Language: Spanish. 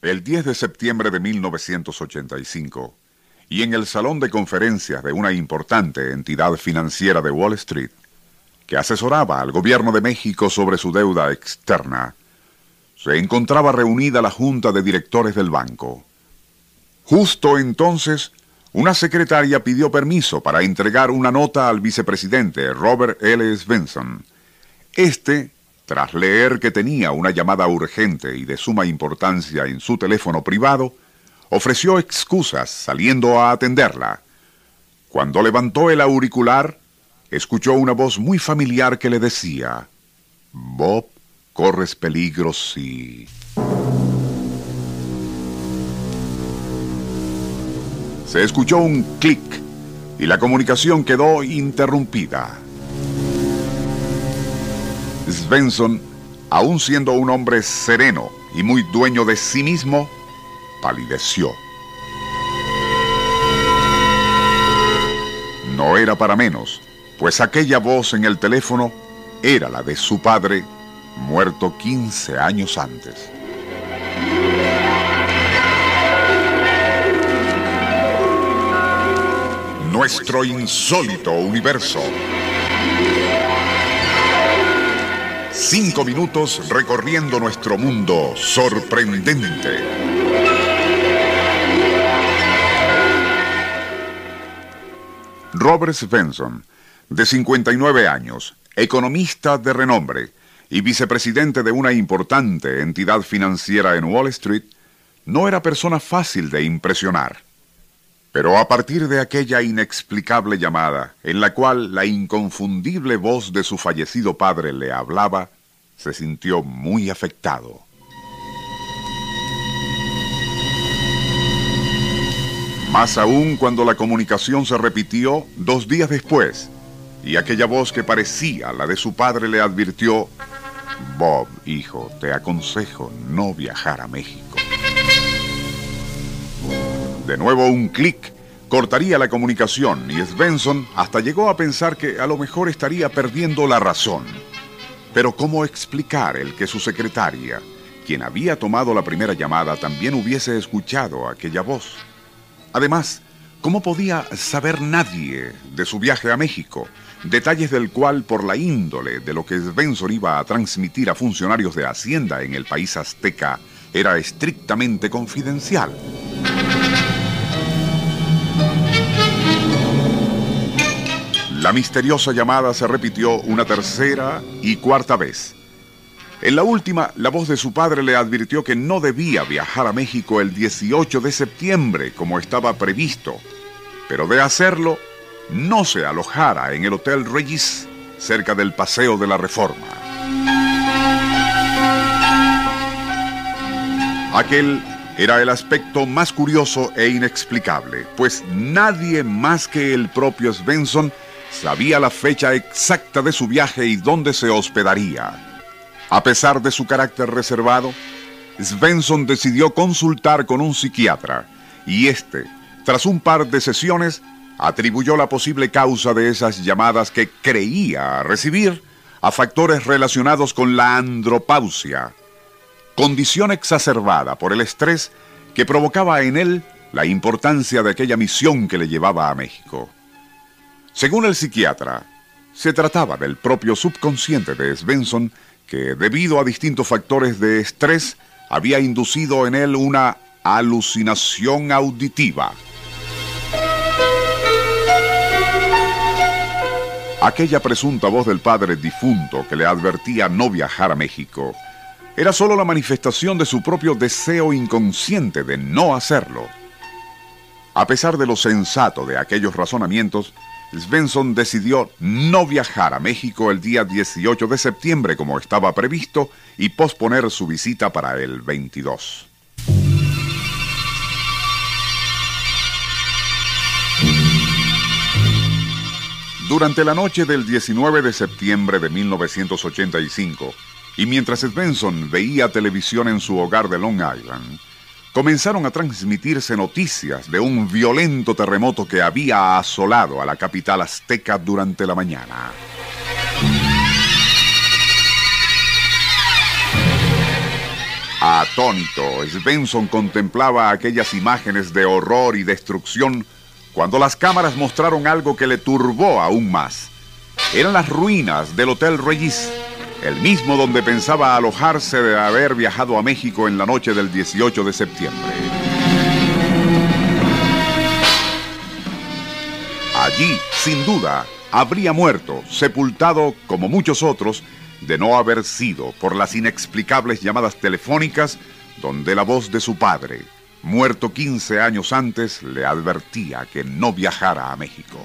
El 10 de septiembre de 1985, y en el salón de conferencias de una importante entidad financiera de Wall Street, que asesoraba al gobierno de México sobre su deuda externa, se encontraba reunida la junta de directores del banco. Justo entonces, una secretaria pidió permiso para entregar una nota al vicepresidente Robert L. Svensson. Este, tras leer que tenía una llamada urgente y de suma importancia en su teléfono privado, ofreció excusas saliendo a atenderla. Cuando levantó el auricular, escuchó una voz muy familiar que le decía, Bob, corres peligro si... Se escuchó un clic y la comunicación quedó interrumpida. Svensson, aun siendo un hombre sereno y muy dueño de sí mismo, palideció. No era para menos, pues aquella voz en el teléfono era la de su padre, muerto 15 años antes. Nuestro insólito universo. Cinco minutos recorriendo nuestro mundo sorprendente. Robert Svensson, de 59 años, economista de renombre y vicepresidente de una importante entidad financiera en Wall Street, no era persona fácil de impresionar. Pero a partir de aquella inexplicable llamada, en la cual la inconfundible voz de su fallecido padre le hablaba, se sintió muy afectado. Más aún cuando la comunicación se repitió dos días después, y aquella voz que parecía la de su padre le advirtió, Bob, hijo, te aconsejo no viajar a México. De nuevo un clic cortaría la comunicación y Svensson hasta llegó a pensar que a lo mejor estaría perdiendo la razón. Pero ¿cómo explicar el que su secretaria, quien había tomado la primera llamada, también hubiese escuchado aquella voz? Además, ¿cómo podía saber nadie de su viaje a México? Detalles del cual, por la índole de lo que Svensson iba a transmitir a funcionarios de Hacienda en el país azteca, era estrictamente confidencial. La misteriosa llamada se repitió una tercera y cuarta vez. En la última, la voz de su padre le advirtió que no debía viajar a México el 18 de septiembre como estaba previsto, pero de hacerlo, no se alojara en el Hotel Regis cerca del Paseo de la Reforma. Aquel era el aspecto más curioso e inexplicable, pues nadie más que el propio Svensson sabía la fecha exacta de su viaje y dónde se hospedaría. A pesar de su carácter reservado, Svensson decidió consultar con un psiquiatra y este, tras un par de sesiones, atribuyó la posible causa de esas llamadas que creía recibir a factores relacionados con la andropausia, condición exacerbada por el estrés que provocaba en él la importancia de aquella misión que le llevaba a México. Según el psiquiatra, se trataba del propio subconsciente de Svensson que, debido a distintos factores de estrés, había inducido en él una alucinación auditiva. Aquella presunta voz del padre difunto que le advertía no viajar a México era solo la manifestación de su propio deseo inconsciente de no hacerlo. A pesar de lo sensato de aquellos razonamientos, Svensson decidió no viajar a México el día 18 de septiembre como estaba previsto y posponer su visita para el 22. Durante la noche del 19 de septiembre de 1985, y mientras Svensson veía televisión en su hogar de Long Island, comenzaron a transmitirse noticias de un violento terremoto que había asolado a la capital azteca durante la mañana. Atónito, Svensson contemplaba aquellas imágenes de horror y destrucción cuando las cámaras mostraron algo que le turbó aún más. Eran las ruinas del Hotel Regis el mismo donde pensaba alojarse de haber viajado a México en la noche del 18 de septiembre. Allí, sin duda, habría muerto, sepultado como muchos otros, de no haber sido por las inexplicables llamadas telefónicas donde la voz de su padre, muerto 15 años antes, le advertía que no viajara a México.